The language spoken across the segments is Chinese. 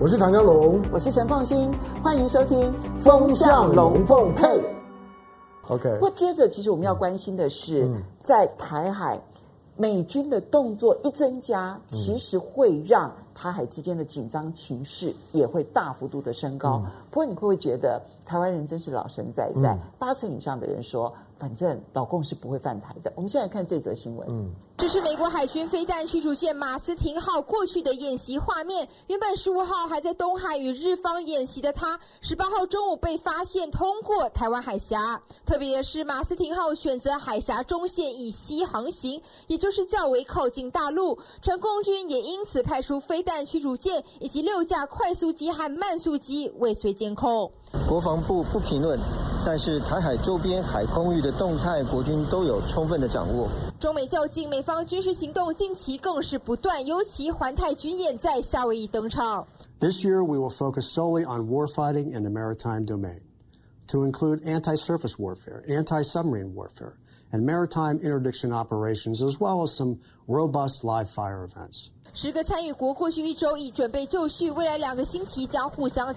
我是唐江龙，我是陈凤馨，欢迎收听《风向龙凤配》。OK，不过接着，其实我们要关心的是，嗯、在台海美军的动作一增加，其实会让台海之间的紧张情势也会大幅度的升高。嗯、不过，你会不会觉得台湾人真是老神在在？嗯、八成以上的人说。反正老共是不会犯台的。我们现在看这则新闻。嗯，这是美国海军飞弹驱逐舰马斯廷号过去的演习画面。原本十五号还在东海与日方演习的它，十八号中午被发现通过台湾海峡。特别的是，马斯廷号选择海峡中线以西航行，也就是较为靠近大陆。船共军也因此派出飞弹驱逐舰以及六架快速机和慢速机尾随监控。国防部不评论。但是台海周边海空域的动态，国军都有充分的掌握。中美较劲，美方军事行动近期更是不断，尤其环太军演在夏威夷登场。This year we will focus solely on warfighting in the maritime domain, to include anti-surface warfare, anti-submarine warfare, and maritime interdiction operations, as well as some robust live fire events. 十个参与国过去一周已准备就绪，未来两个星期将互相。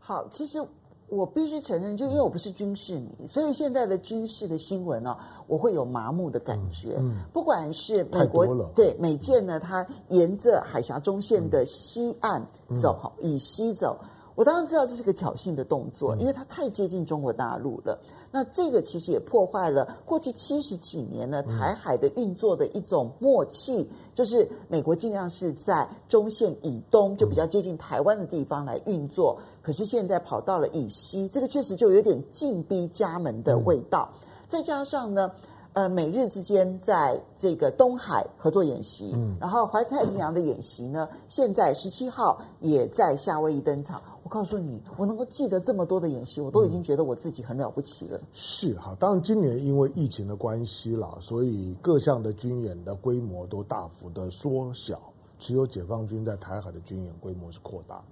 好，其实。我必须承认，就因为我不是军事迷，所以现在的军事的新闻呢、哦，我会有麻木的感觉。嗯嗯、不管是美国对美舰呢，它沿着海峡中线的西岸走，好、嗯、以西走，我当然知道这是个挑衅的动作，因为它太接近中国大陆了。那这个其实也破坏了过去七十几年呢台海的运作的一种默契，就是美国尽量是在中线以东，就比较接近台湾的地方来运作。可是现在跑到了以西，这个确实就有点进逼家门的味道。再加上呢，呃，美日之间在这个东海合作演习，嗯然后环太平洋的演习呢，现在十七号也在夏威夷登场。我告诉你，我能够记得这么多的演习，我都已经觉得我自己很了不起了。是哈，当然今年因为疫情的关系啦，所以各项的军演的规模都大幅的缩小，只有解放军在台海的军演规模是扩大的。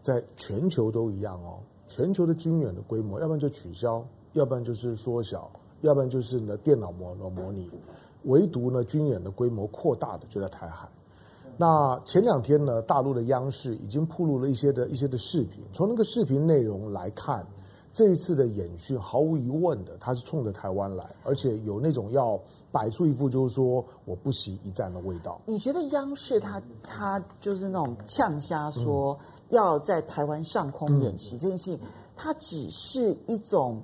在全球都一样哦，全球的军演的规模，要不然就取消，要不然就是缩小，要不然就是呢电脑模模拟，唯独呢军演的规模扩大的就在台海。那前两天呢，大陆的央视已经曝露了一些的一些的视频。从那个视频内容来看，这一次的演训毫无疑问的，它是冲着台湾来，而且有那种要摆出一副就是说我不惜一战的味道。你觉得央视它它就是那种呛瞎说要在台湾上空演习这件事情，它只是一种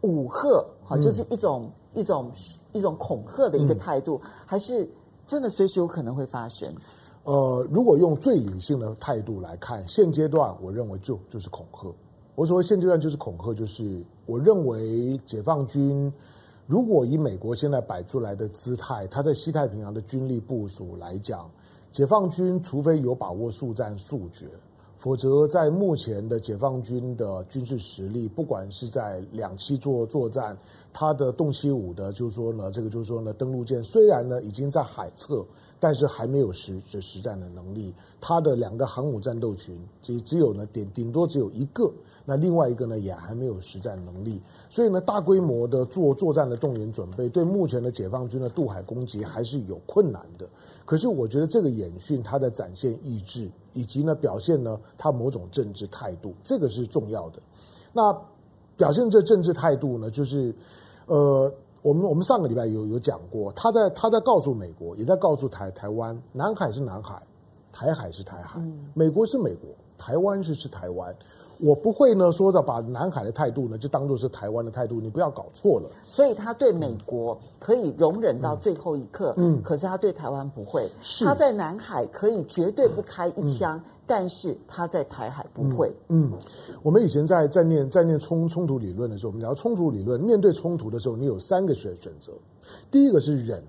武吓，好，就是一种一种一种恐吓的一个态度，还是真的随时有可能会发生？呃，如果用最理性的态度来看，现阶段我认为就就是恐吓。我所谓现阶段就是恐吓，就是我认为解放军如果以美国现在摆出来的姿态，他在西太平洋的军力部署来讲，解放军除非有把握速战速决，否则在目前的解放军的军事实力，不管是在两栖作作战，它的动七五的，就是说呢，这个就是说呢，登陆舰虽然呢已经在海侧。但是还没有实实战的能力，它的两个航母战斗群只只有呢顶顶多只有一个，那另外一个呢也还没有实战能力，所以呢大规模的做作战的动员准备，对目前的解放军的渡海攻击还是有困难的。可是我觉得这个演训它的展现意志，以及呢表现呢他某种政治态度，这个是重要的。那表现这政治态度呢，就是呃。我们我们上个礼拜有有讲过，他在他在告诉美国，也在告诉台台湾，南海是南海，台海是台海，美国是美国，台湾是是台湾。我不会呢说着把南海的态度呢就当做是台湾的态度，你不要搞错了。所以他对美国可以容忍到最后一刻，嗯，可是他对台湾不会。是他在南海可以绝对不开一枪，嗯、但是他在台海不会。嗯，嗯，我们以前在在念在念冲冲突理论的时候，我们聊冲突理论，面对冲突的时候，你有三个选选择，第一个是忍，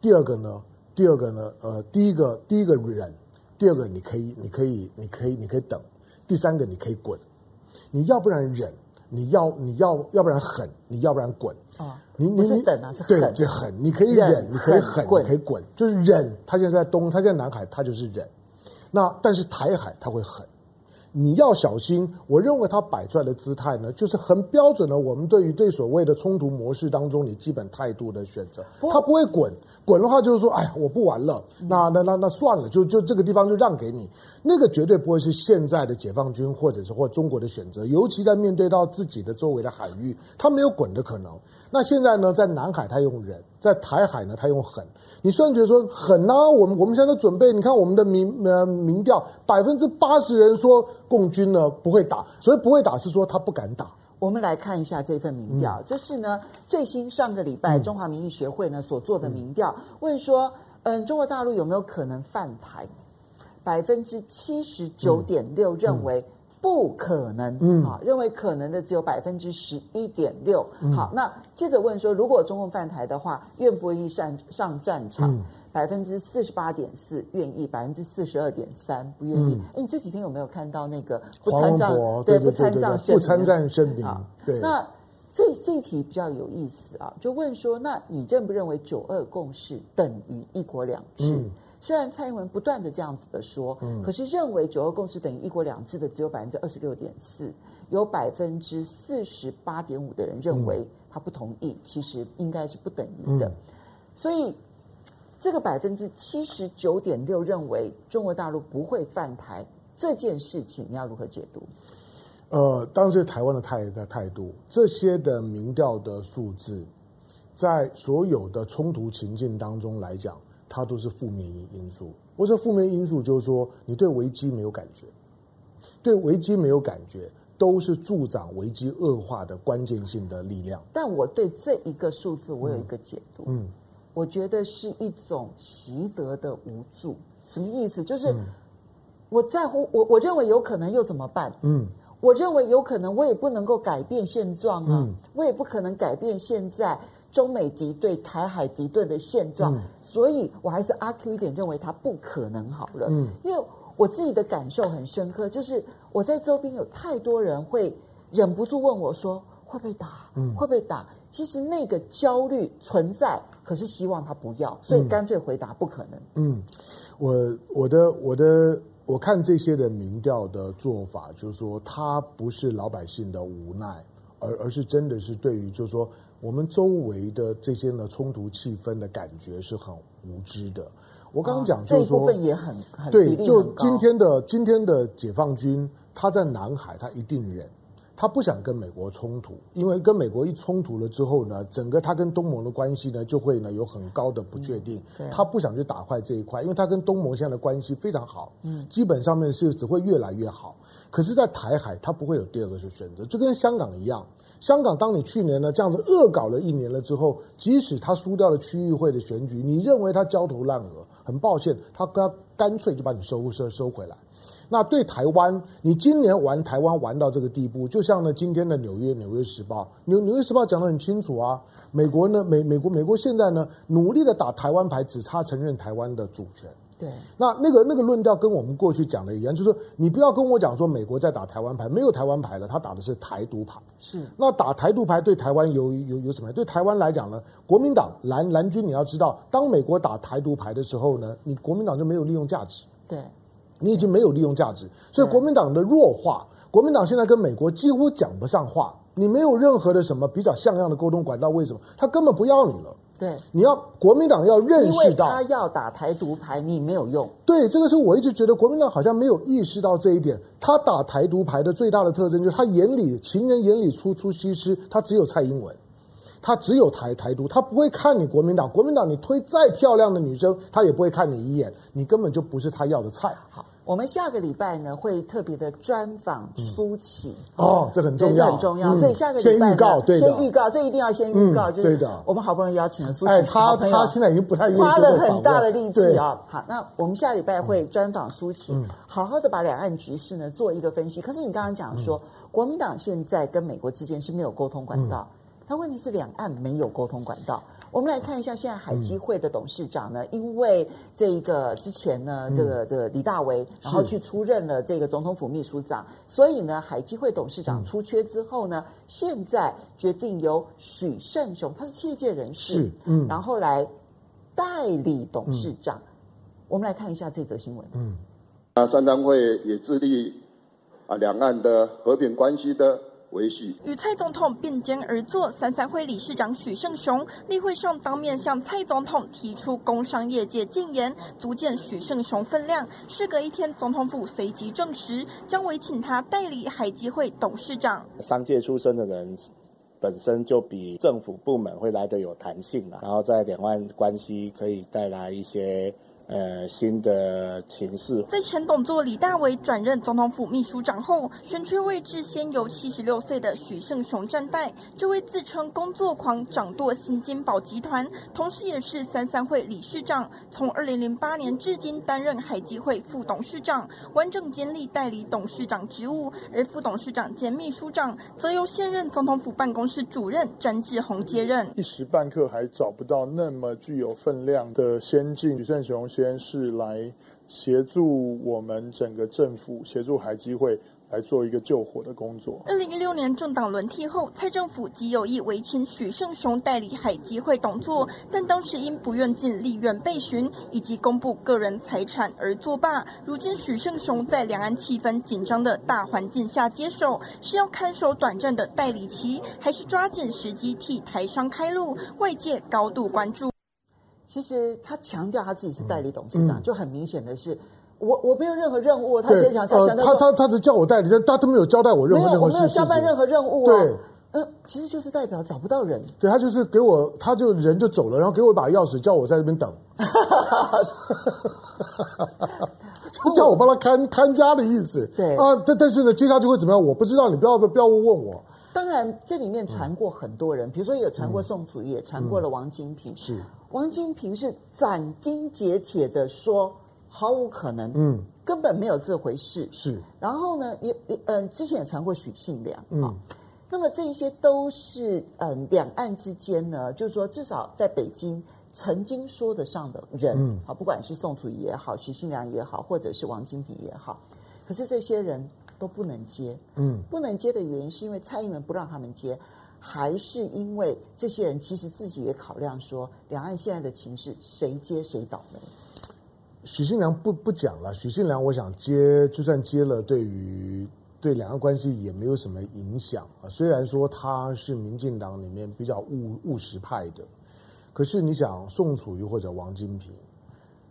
第二个呢，第二个呢，呃，第一个第一个忍，第二个你可以你可以你可以，你可以等。第三个，你可以滚，你要不然忍，你要你要要不然狠，你要不然滚啊！你你是等啊，是狠，对，就狠。你可以忍，你可以狠，你可以滚，就是忍。他现在在东，他现在南海，他就是忍。那但是台海他会狠，你要小心。我认为他摆出来的姿态呢，就是很标准的我们对于对所谓的冲突模式当中你基本态度的选择。他不会滚，滚的话就是说，哎呀，我不玩了，那那那那算了，就就这个地方就让给你。那个绝对不会是现在的解放军或者是或中国的选择，尤其在面对到自己的周围的海域，他没有滚的可能。那现在呢，在南海他用忍，在台海呢他用狠。你虽然觉得说狠啊，我们我们现在都准备，你看我们的民呃民调，百分之八十人说共军呢不会打，所以不会打是说他不敢打。我们来看一下这份民调，嗯、这是呢最新上个礼拜中华民意学会呢所做的民调，嗯、问说，嗯，中国大陆有没有可能犯台？百分之七十九点六认为。不可能，嗯，啊，认为可能的只有百分之十一点六。好，那接着问说，如果中共犯台的话，愿不愿意上上战场？百分之四十八点四愿意，百分之四十二点三不愿意。哎、嗯，你这几天有没有看到那个不参战？对，不参战。不参战声明。对。那这这一题比较有意思啊，就问说，那你认不认为九二共识等于一国两制？嗯虽然蔡英文不断的这样子的说，嗯，可是认为九二共识等于一国两制的只有百分之二十六点四，有百分之四十八点五的人认为他不同意，其实应该是不等于的。所以这个百分之七十九点六认为中国大陆不会犯台这件事情，你要如何解读？呃，当时台湾的态的态度，这些的民调的数字，在所有的冲突情境当中来讲。它都是负面因因素。我说负面因素就是说，你对危机没有感觉，对危机没有感觉，都是助长危机恶化的关键性的力量。但我对这一个数字，我有一个解读。嗯，我觉得是一种习得的无助。什么意思？就是我在乎我，我认为有可能又怎么办？嗯，我认为有可能，我也不能够改变现状啊，我也不可能改变现在中美敌对、台海敌对的现状。所以我还是阿 Q 一点，认为他不可能好了。嗯，因为我自己的感受很深刻，就是我在周边有太多人会忍不住问我说：“会不会打？嗯，会不会打？”其实那个焦虑存在，可是希望他不要，所以干脆回答不可能。嗯，我我的我的我看这些的民调的做法，就是说他不是老百姓的无奈，而而是真的是对于就是说。我们周围的这些呢冲突气氛的感觉是很无知的。我刚刚讲就是说，这部分也很，很对，就今天的今天的解放军，他在南海，他一定忍，他不想跟美国冲突，因为跟美国一冲突了之后呢，整个他跟东盟的关系呢就会呢有很高的不确定。嗯，他不想去打坏这一块，因为他跟东盟现在的关系非常好，嗯，基本上面是只会越来越好。可是，在台海，他不会有第二个去选择，就跟香港一样。香港，当你去年呢这样子恶搞了一年了之后，即使他输掉了区域会的选举，你认为他焦头烂额？很抱歉，他他干脆就把你收收收回来。那对台湾，你今年玩台湾玩到这个地步，就像呢今天的纽约《纽约时报》，纽纽约时报讲得很清楚啊，美国呢美美国美国现在呢努力的打台湾牌，只差承认台湾的主权。对，那那个那个论调跟我们过去讲的一样，就是你不要跟我讲说美国在打台湾牌，没有台湾牌了，他打的是台独牌。是，那打台独牌对台湾有有有什么？对台湾来讲呢，国民党蓝蓝军你要知道，当美国打台独牌的时候呢，你国民党就没有利用价值。对，你已经没有利用价值，所以国民党的弱化，国民党现在跟美国几乎讲不上话，你没有任何的什么比较像样的沟通管道，为什么？他根本不要你了。对，你要国民党要认识到，他要打台独牌，你没有用。对，这个是我一直觉得国民党好像没有意识到这一点。他打台独牌的最大的特征就是他眼里情人眼里出出西施，他只有蔡英文，他只有台台独，他不会看你国民党。国民党你推再漂亮的女生，他也不会看你一眼，你根本就不是他要的菜。好。我们下个礼拜呢会特别的专访苏起哦，这很重要，这很重要。所以下个礼拜，先预告，对，先预告，这一定要先预告。就是我们好不容易邀请了苏起，哎，他他现在已经不太愿意花了很大的力气啊。好，那我们下礼拜会专访苏起，好好的把两岸局势呢做一个分析。可是你刚刚讲说，国民党现在跟美国之间是没有沟通管道，但问题是两岸没有沟通管道。我们来看一下现在海基会的董事长呢，嗯、因为这一个之前呢，这个这个李大为，然后去出任了这个总统府秘书长，所以呢，海基会董事长出缺之后呢，嗯、现在决定由许胜雄，他是企业界人士，嗯，然后来代理董事长。嗯、我们来看一下这则新闻。嗯，啊，三党会也致力啊两岸的和平关系的。与蔡总统并肩而坐，三三会理事长许胜雄例会上当面向蔡总统提出工商业界建言，足见许胜雄分量。事隔一天，总统府随即证实将委请他代理海基会董事长。商界出身的人本身就比政府部门会来得有弹性啊，然后在两岸关系可以带来一些。呃，新的情势。在前董座李大为转任总统府秘书长后，选缺位置先由七十六岁的许胜雄暂代。这位自称工作狂、掌舵新金宝集团，同时也是三三会理事长，从二零零八年至今担任海基会副董事长，完整兼历代理董事长职务。而副董事长兼秘书长，则由现任总统府办公室主任詹志宏接任。一时半刻还找不到那么具有分量的先进许胜雄。先是来协助我们整个政府，协助海基会来做一个救火的工作。二零一六年政党轮替后，蔡政府即有意委请许胜雄代理海基会董座，但当时因不愿进立院备询以及公布个人财产而作罢。如今许胜雄在两岸气氛紧张的大环境下接手，是要看守短暂的代理期，还是抓紧时机替台商开路？外界高度关注。其实他强调他自己是代理董事长，嗯、就很明显的是，我我没有任何任务。他先讲，呃、他他他只叫我代理，但他都没有交代我任何任何事情。没有，我没有交办任何任务、啊。对，呃，其实就是代表找不到人。对，他就是给我，他就人就走了，然后给我一把钥匙，叫我在这边等，就 叫我帮他看看家的意思。对啊，但但是呢，接下来就会怎么样？我不知道，你不要不要问问我。当然，这里面传过很多人，嗯、比如说也传过宋楚瑜，也传过了王金平。是。王金平是斩钉截铁的说，毫无可能，嗯，根本没有这回事。是，然后呢，也也嗯，之前也传过许信良，嗯，那么这一些都是嗯，两岸之间呢，就是说至少在北京曾经说得上的人，嗯，好，不管是宋楚瑜也好，许信良也好，或者是王金平也好，可是这些人都不能接，嗯，不能接的原因是因为蔡英文不让他们接。还是因为这些人其实自己也考量说，两岸现在的情势，谁接谁倒霉。许信良不不讲了，许信良我想接，就算接了，对于对两岸关系也没有什么影响啊。虽然说他是民进党里面比较务务实派的，可是你讲宋楚瑜或者王金平，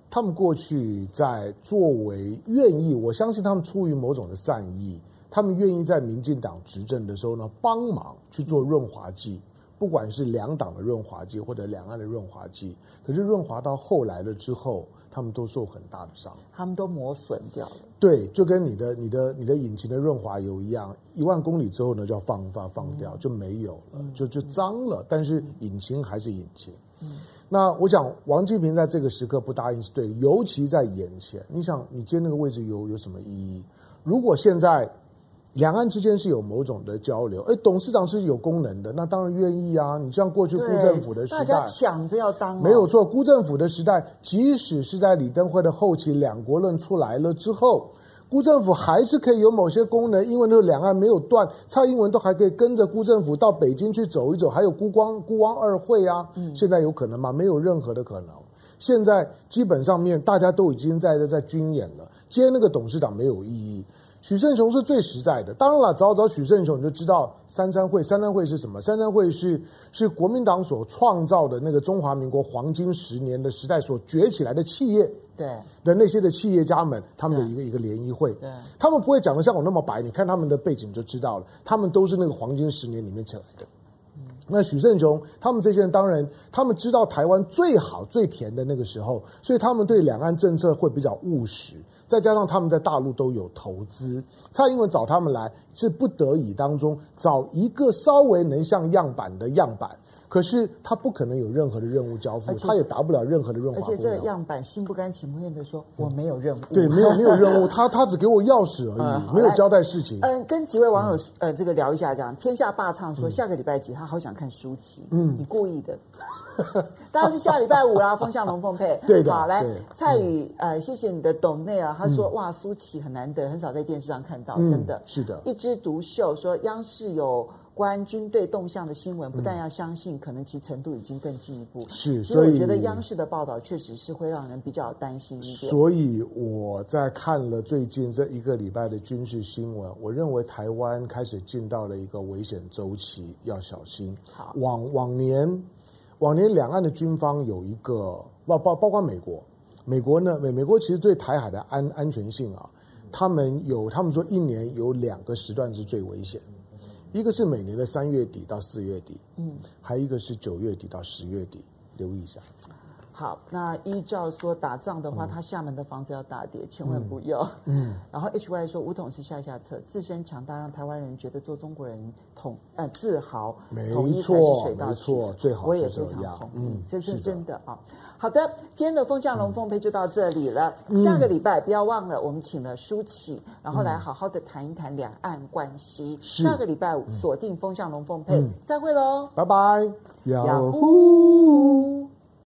他们过去在作为愿意，我相信他们出于某种的善意。他们愿意在民进党执政的时候呢，帮忙去做润滑剂，不管是两党的润滑剂或者两岸的润滑剂。可是润滑到后来了之后，他们都受很大的伤，他们都磨损掉了。对，就跟你的、你的、你的引擎的润滑油一样，一万公里之后呢，就要放放放掉，就没有了，就就脏了。但是引擎还是引擎。嗯，那我想王金平在这个时刻不答应是对，尤其在眼前，你想你接那个位置有有什么意义？如果现在。两岸之间是有某种的交流，哎，董事长是有功能的，那当然愿意啊。你像过去辜政府的时代，大家抢着要当，没有错。辜政府的时代，即使是在李登辉的后期，两国论出来了之后，辜政府还是可以有某些功能，因为那个两岸没有断，蔡英文都还可以跟着辜政府到北京去走一走，还有辜光辜汪二会啊。嗯，现在有可能吗？没有任何的可能。现在基本上面大家都已经在在军演了，接那个董事长没有意义。许胜雄是最实在的，当然了，找找许胜雄你就知道三三会，三三会是什么？三三会是是国民党所创造的那个中华民国黄金十年的时代所崛起来的企业，对的那些的企业家们，他们的一个一个联谊会，对，他们不会讲的像我那么白，你看他们的背景就知道了，他们都是那个黄金十年里面起来的。那许胜雄他们这些人，当然他们知道台湾最好最甜的那个时候，所以他们对两岸政策会比较务实。再加上他们在大陆都有投资，蔡英文找他们来是不得已当中找一个稍微能像样板的样板，可是他不可能有任何的任务交付，他也达不了任何的润滑。而且这个样板心不甘情不愿的说我没有任务，对，没有没有任务，他他只给我钥匙而已，嗯、没有交代事情。嗯，跟几位网友呃这个聊一下，这样天下霸唱说下个礼拜几他好想看舒淇，嗯，你故意的。当然是下礼拜五啦，风向龙凤配。对的，好来，蔡宇，呃，谢谢你的董内啊。他说，哇，舒淇很难得，很少在电视上看到，真的是的，一枝独秀。说央视有关军队动向的新闻，不但要相信，嗯、可能其程度已经更进一步。是，所以我觉得央视的报道确实是会让人比较担心一点。所以我在看了最近这一个礼拜的军事新闻，我认为台湾开始进到了一个危险周期，要小心。好，往往年，往年两岸的军方有一个包包包括美国，美国呢美美国其实对台海的安安全性啊。他们有，他们说一年有两个时段是最危险，一个是每年的三月底到四月底，嗯，还有一个是九月底到十月底，留意一下。好，那依照说打仗的话，嗯、他厦门的房子要大跌，千万不要。嗯，然后 H Y 说，五统是下下策，自身强大让台湾人觉得做中国人统呃自豪，没统一才是水到渠成，没错，最好我也非常同意，嗯，这是真的啊。好的，今天的风向龙凤配就到这里了。嗯、下个礼拜不要忘了，我们请了舒淇，然后来好好的谈一谈两岸关系。嗯、下个礼拜五锁定风向龙凤配，嗯、再会喽，拜拜。